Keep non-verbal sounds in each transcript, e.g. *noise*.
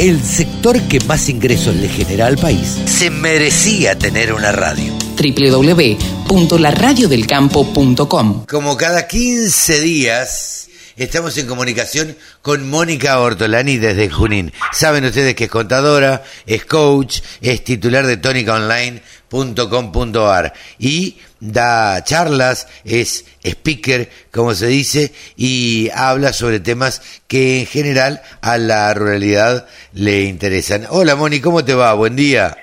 El sector que más ingresos le genera al país se merecía tener una radio. www.laradiodelcampo.com Como cada 15 días estamos en comunicación con Mónica Ortolani desde Junín. Saben ustedes que es contadora, es coach, es titular de tónicaonline.com.ar y da charlas, es speaker, como se dice, y habla sobre temas que en general a la ruralidad le interesan. Hola Moni, ¿cómo te va? Buen día.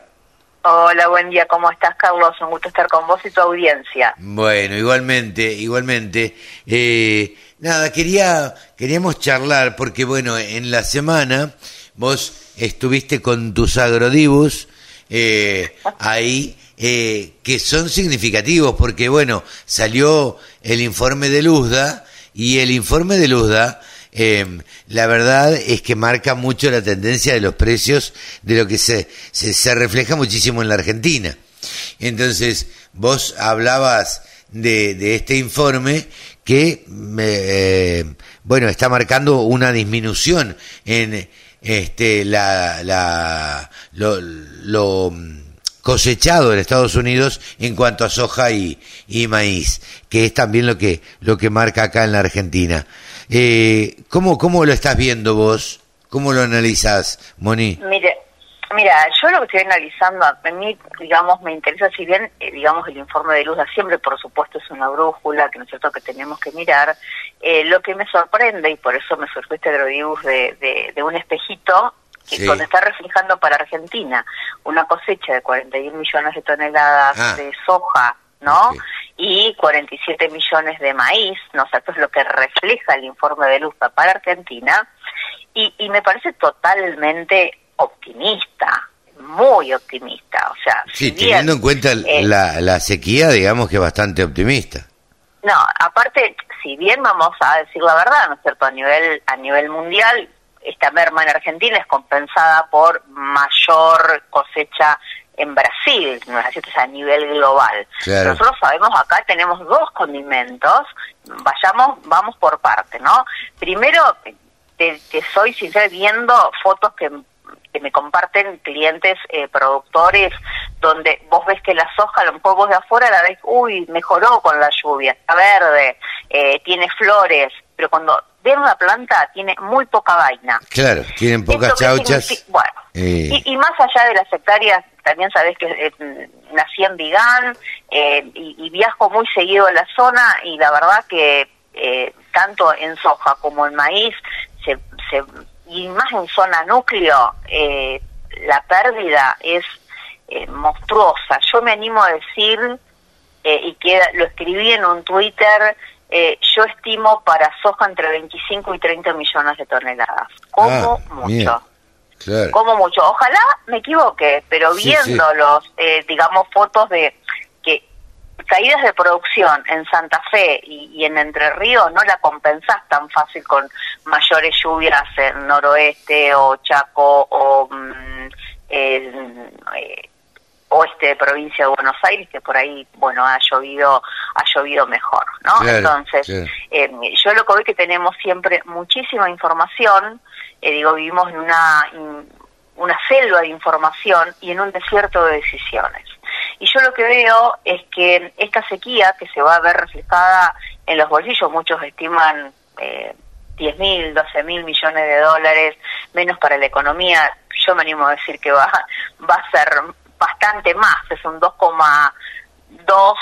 Hola, buen día, ¿cómo estás, Carlos? Un gusto estar con vos y tu audiencia. Bueno, igualmente, igualmente. Eh, nada, quería, queríamos charlar porque, bueno, en la semana vos estuviste con tus agrodibus eh, ahí eh, que son significativos porque, bueno, salió el informe de Luzda y el informe de Luzda, eh, la verdad es que marca mucho la tendencia de los precios de lo que se, se, se refleja muchísimo en la Argentina. Entonces, vos hablabas de, de este informe que, eh, bueno, está marcando una disminución en este, la, la, lo, lo cosechado en Estados Unidos en cuanto a soja y, y maíz, que es también lo que, lo que marca acá en la Argentina. Eh, ¿cómo, ¿Cómo lo estás viendo vos? ¿Cómo lo analizas, Moni? Mire, mira, yo lo que estoy analizando, a mí, digamos, me interesa, si bien, eh, digamos, el informe de Luzda siempre, por supuesto, es una brújula, que no que tenemos que mirar, eh, lo que me sorprende, y por eso me surgió este agrodibus de, de, de un espejito, que Sí. donde está reflejando para Argentina una cosecha de 41 millones de toneladas Ah. de soja, ¿no? Ok. Y 47 millones de maíz, ¿no? O sea, esto es lo que refleja el informe de Luzda para Argentina, y, y me parece totalmente optimista, muy optimista, o sea, Sí, si bien, teniendo en cuenta eh, la, la sequía, digamos que bastante optimista. No, aparte, si bien vamos a decir la verdad, ¿no es cierto? A nivel, a nivel mundial, esta merma en Argentina es compensada por mayor cosecha en Brasil, ¿no es cierto? O sea, a nivel global. Claro. Nosotros sabemos acá tenemos dos condimentos, vayamos, vamos por parte, ¿no? Primero, te, te soy sincera viendo fotos que que me comparten clientes eh, productores donde vos ves que la soja, a lo mejor vos de afuera la ves, uy, mejoró con la lluvia, está verde, eh, tiene flores, pero cuando ven una planta tiene muy poca vaina. Claro, tienen pocas ¿Esto qué chauchas. Bueno, eh, y, y más allá de las hectáreas, también sabés que eh, nací en Vigán y, y viajo muy seguido a la zona y la verdad que eh, tanto en soja como en maíz se, se, y más en zona núcleo eh, la pérdida es eh, monstruosa. Yo me animo a decir eh, y que lo escribí en un Twitter. eh, yo estimo para soja entre 25 y 30 millones de toneladas, como Ah, mucho claro. como mucho. Ojalá me equivoque, pero viendo sí. los, eh, digamos, fotos de que caídas de producción en Santa Fe y, y en Entre Ríos no la compensás tan fácil con mayores lluvias en noroeste o Chaco o mm, eh, oeste de provincia de Buenos Aires que por ahí bueno ha llovido ha llovido mejor no Claro, entonces claro. eh, yo lo que veo es que tenemos siempre muchísima información, eh, digo, vivimos en una, in- una selva de información y en un desierto de decisiones. Y yo lo que veo es que esta sequía que se va a ver reflejada en los bolsillos, muchos estiman eh, 10 mil, 12 mil millones de dólares, menos para la economía, yo me animo a decir que va, *laughs* va a ser bastante más, es un 2,2,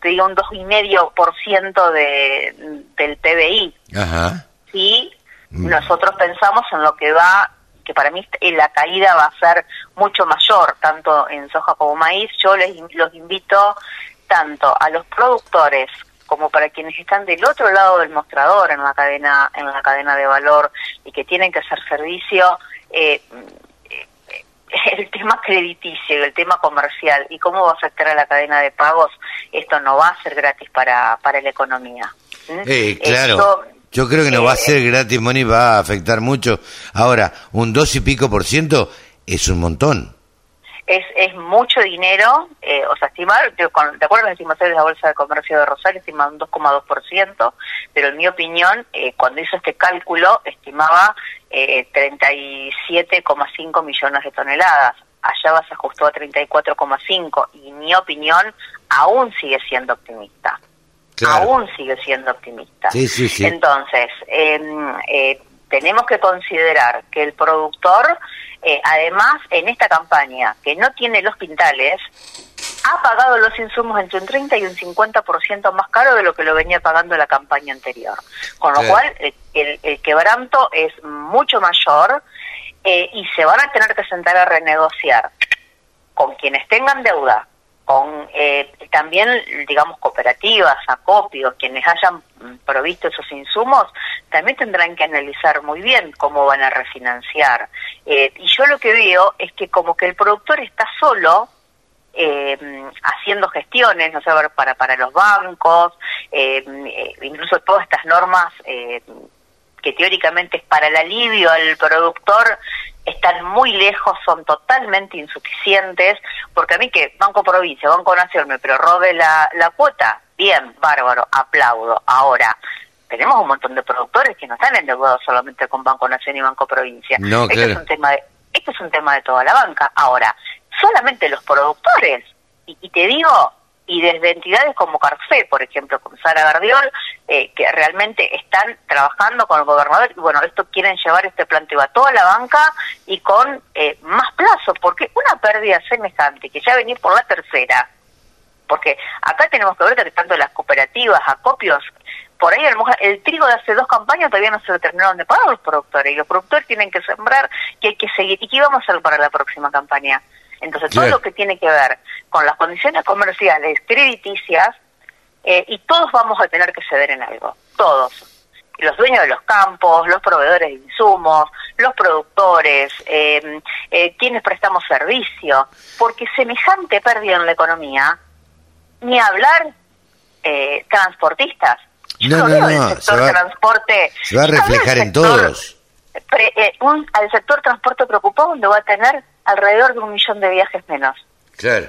te digo un 2,5% de, del PBI. Ajá. Y Mm. nosotros pensamos en lo que va, que para mí eh, la caída va a ser mucho mayor, tanto en soja como maíz. Yo les los invito tanto a los productores como para quienes están del otro lado del mostrador en la cadena en la cadena de valor y que tienen que hacer servicio eh, eh, el tema crediticio y el tema comercial y cómo va a afectar a la cadena de pagos esto no va a ser gratis para para la economía ¿Mm? Eh, claro. Esto, Yo creo que no va a ser gratis, Moni, va a afectar mucho. Ahora, un dos y pico por ciento es un montón. es, es mucho dinero, eh, o sea, estimar, de, acuerdo a las estimaciones de la Bolsa de Comercio de Rosario, estiman un 2,2%, pero en mi opinión, eh, cuando hizo este cálculo, estimaba eh, 37,5 millones de toneladas. Allá se ajustó a 34,5 y mi opinión aún sigue siendo optimista. Aún sigue siendo optimista. Entonces, em, eh, tenemos que considerar que el productor, eh, además, en esta campaña, que no tiene los pintales, ha pagado los insumos entre un 30 y un 50% más caro de lo que lo venía pagando la campaña anterior. Con lo cual, el, quebranto es mucho mayor eh, y se van a tener que sentar a renegociar con quienes tengan deuda, con eh, también, digamos, cooperativas, acopios, quienes hayan provisto esos insumos, también tendrán que analizar muy bien cómo van a refinanciar. Eh, y yo lo que veo es que como que el productor está solo eh, haciendo gestiones, no sé, para, para los bancos, incluso todas estas normas que teóricamente es para el alivio al productor, están muy lejos, son totalmente insuficientes, porque a mí que Banco Provincia, Banco Nación me prorrogue la, la cuota, bien, bárbaro, aplaudo. Ahora, tenemos un montón de productores que no están endeudados solamente con Banco Nación y Banco Provincia. No, este es un tema de, este es un tema de toda la banca. Ahora, solamente los productores, y, y te digo, y desde entidades como Carfe, por ejemplo, como Sara Gardiol, eh, que realmente están trabajando con el gobernador y bueno, esto quieren llevar este planteo a toda la banca y con eh, más plazo, porque una pérdida semejante, que ya venir por la tercera, porque acá tenemos que ver que tanto las cooperativas, acopios, por ahí el trigo de hace dos campañas todavía no se lo terminaron de pagar los productores y los productores tienen que sembrar que hay que seguir. ¿Y qué vamos a hacer para la próxima campaña? Entonces, todo lo que tiene que ver con las condiciones comerciales, crediticias, eh, y todos vamos a tener que ceder en algo, todos. Los dueños de los campos, los proveedores de insumos, los productores, eh, eh, quienes prestamos servicio, porque semejante pérdida en la economía, ni hablar eh, transportistas. no, no, no, se va, transporte. Se va a reflejar en todos. un, al sector transporte preocupado, donde va a tener alrededor de un millón de viajes menos. Claro.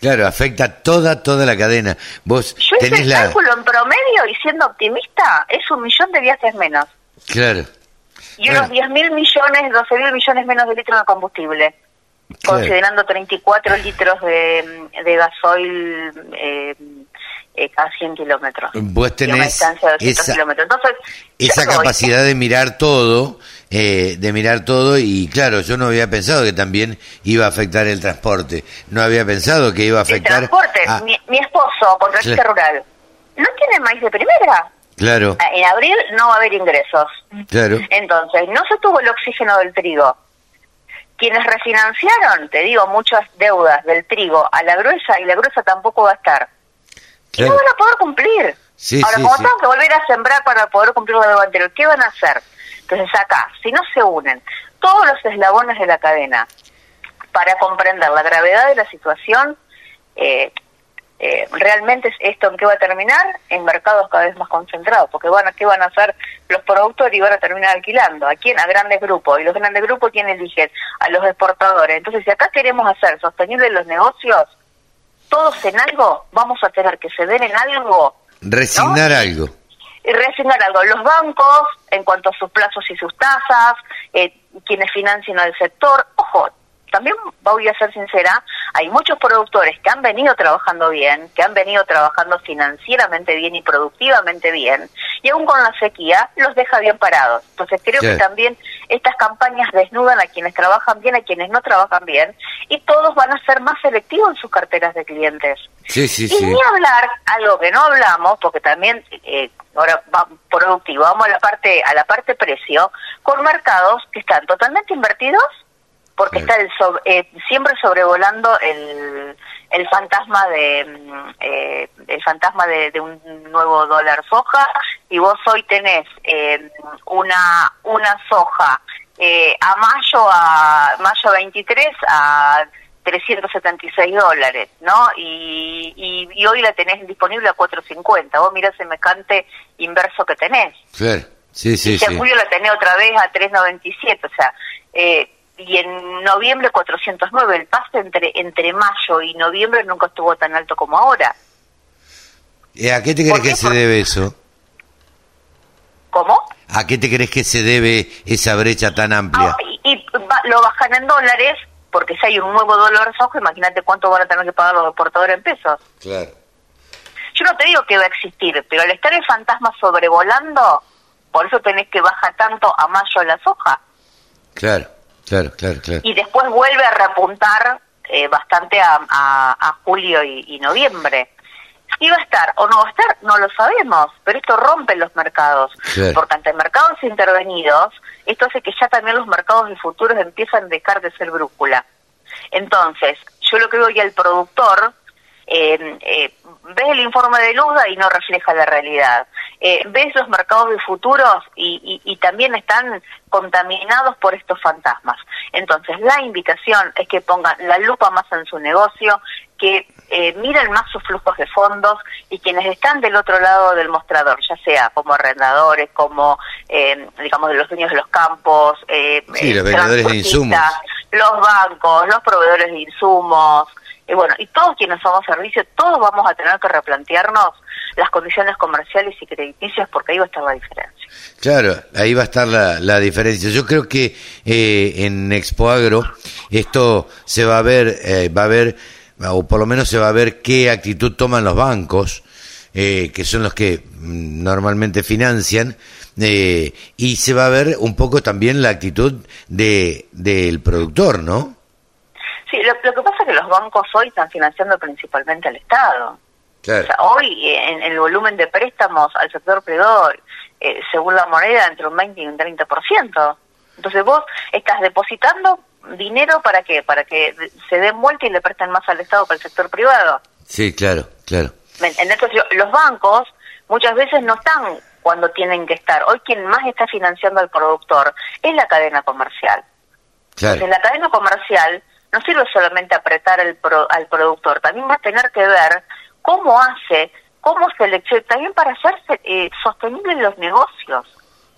Claro, afecta toda, toda la cadena. Vos Yo tenés el cálculo en promedio y siendo optimista es un millón de viajes menos. Claro. Y unos 10 mil millones, 12 mil millones menos de litros de combustible. Considerando 34 litros de, de gasoil eh, eh, a 100 kilómetros. Vos tenés esa, esa capacidad de mirar todo, eh, de mirar todo y claro, yo no había pensado que también iba a afectar el transporte, no había pensado que iba a afectar... El transporte, mi, esposo, contratista rural, ¿no tiene maíz de primera? Claro. En abril no va a haber ingresos. Claro. Entonces, no se tuvo el oxígeno del trigo. Quienes refinanciaron, te digo, muchas deudas del trigo a la gruesa y la gruesa tampoco va a estar no van a poder cumplir. Ahora, como tengo que volver a sembrar para poder cumplir la deuda anterior, ¿qué van a hacer? Entonces acá, si no se unen todos los eslabones de la cadena para comprender la gravedad de la situación, eh, eh, realmente esto en qué va a terminar en mercados cada vez más concentrados, porque van a, ¿qué van a hacer los productores y van a terminar alquilando? ¿A quién? A grandes grupos. Y los grandes grupos, ¿quién eligen? A los exportadores. Entonces, si acá queremos hacer sostenibles los negocios, todos en algo, vamos a tener que ceder en algo. Resignar algo. Y resignar algo. Los bancos, en cuanto a sus plazos y sus tasas, eh, quienes financian al sector, ojo, también voy a ser sincera, hay muchos productores que han venido trabajando bien, que han venido trabajando financieramente bien y productivamente bien, y aún con la sequía los deja bien parados. Entonces creo que también estas campañas desnudan a quienes trabajan bien, a quienes no trabajan bien, y todos van a ser más selectivos en sus carteras de clientes. Sí, sí, y ni hablar, algo que no hablamos, porque también eh, ahora va productivo, vamos a la parte a la parte precio, con mercados que están totalmente invertidos porque está el eh, siempre sobrevolando el, el fantasma de mm, eh, el fantasma de, un nuevo dólar soja y vos hoy tenés eh, una una soja a mayo a mayo 23 a 376 dólares, ¿no? Y, y, hoy la tenés disponible a 450. Vos mirás semejante inverso que tenés. Sí, sí, sí. Y en julio la tenés otra vez a 397. O sea, eh, y, en noviembre 409. El pase entre, entre mayo y noviembre nunca estuvo tan alto como ahora. ¿Y ¿A qué te crees que se debe eso? ¿Cómo? ¿A qué te crees que se debe esa brecha tan amplia? Ah, y, y va- lo bajan en dólares, porque si hay un nuevo dólar rojo, imagínate cuánto van a tener que pagar los exportadores en pesos. Claro. Yo no te digo que va a existir, pero al estar el fantasma sobrevolando, por eso tenés que bajar tanto a mayo la soja. Claro, claro, claro, claro. Y después vuelve a repuntar eh, bastante a, a- a julio y, y noviembre. Si va a estar o no va a estar, no lo sabemos, pero esto rompe los mercados. Claro. Porque ante mercados intervenidos, esto hace que ya también los mercados de futuros empiezan a dejar de ser brújula. Entonces, yo lo que veo ya el productor, eh, eh, ves el informe de Luda y no refleja la realidad. Eh, ves los mercados de futuros y, y- y también están contaminados por estos fantasmas. Entonces, la invitación es que pongan la lupa más en su negocio, que eh, miren más sus flujos de fondos y quienes están del otro lado del mostrador, ya sea como arrendadores, como, eh, digamos, de los dueños de los campos, eh, Sí, los vendedores de transportistas, los bancos, los proveedores de insumos, y bueno, y todos quienes somos servicios, todos vamos a tener que replantearnos las condiciones comerciales y crediticias porque ahí va a estar la diferencia. Claro, ahí va a estar la, la diferencia. Yo creo que eh, en Expo Agro esto se va a ver, eh, va a ver, o por lo menos se va a ver qué actitud toman los bancos, eh, que son los que mm, normalmente financian, eh, y se va a ver un poco también la actitud de del productor, ¿no? Sí, lo, que los bancos hoy están financiando principalmente al Estado. O Claro. sea, hoy en, en el volumen de préstamos al sector privado, eh, según la moneda, entre un 20 y un 30%. Entonces vos estás depositando dinero para qué? Para que se den vuelta y le presten más al Estado para el sector privado. Sí, claro, claro. ¿Me entendés? Entonces, los bancos muchas veces no están cuando tienen que estar. Hoy quien más está financiando al productor es la cadena comercial. Claro. Entonces, la cadena comercial no sirve solamente apretar el pro- al productor, también va a tener que ver cómo hace, cómo selecciona, también para hacerse eh, sostenibles los negocios.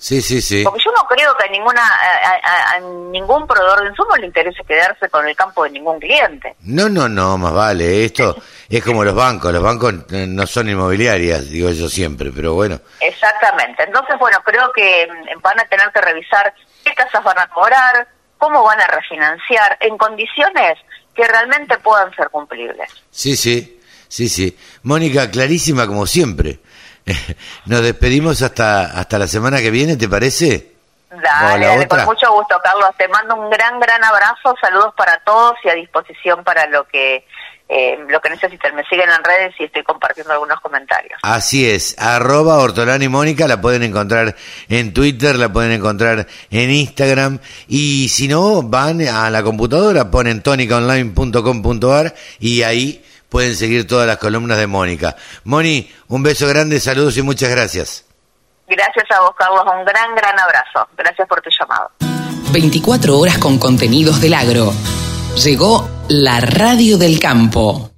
Sí, sí, sí. Porque yo no creo que a, ninguna, a, a- a ningún proveedor de insumos le interese quedarse con el campo de ningún cliente. No, no, no, más vale. Esto es como los bancos. Los bancos no son inmobiliarias, digo yo siempre, pero bueno. Exactamente. Entonces, bueno, creo que mm, van a tener que revisar qué tasas van a cobrar, cómo van a refinanciar, en condiciones que realmente puedan ser cumplibles. Sí, sí, sí, sí. Mónica, clarísima como siempre. *laughs* Nos despedimos hasta, hasta la semana que viene, ¿te parece? Dale, con mucho gusto, Carlos. Te mando un gran, gran abrazo, saludos para todos y a disposición para lo que eh, lo que necesiten. Me siguen en redes y estoy compartiendo algunos comentarios. Así es, arroba Hortolani Mónica, la pueden encontrar en Twitter, la pueden encontrar en Instagram y si no, van a la computadora, ponen tonicaonline.com.ar y ahí pueden seguir todas las columnas de Mónica. Moni, un beso grande, saludos y muchas gracias. Gracias a vos, Carlos. Un gran, gran abrazo. Gracias por tu llamado. 24 horas con contenidos del agro. Llegó la radio del campo.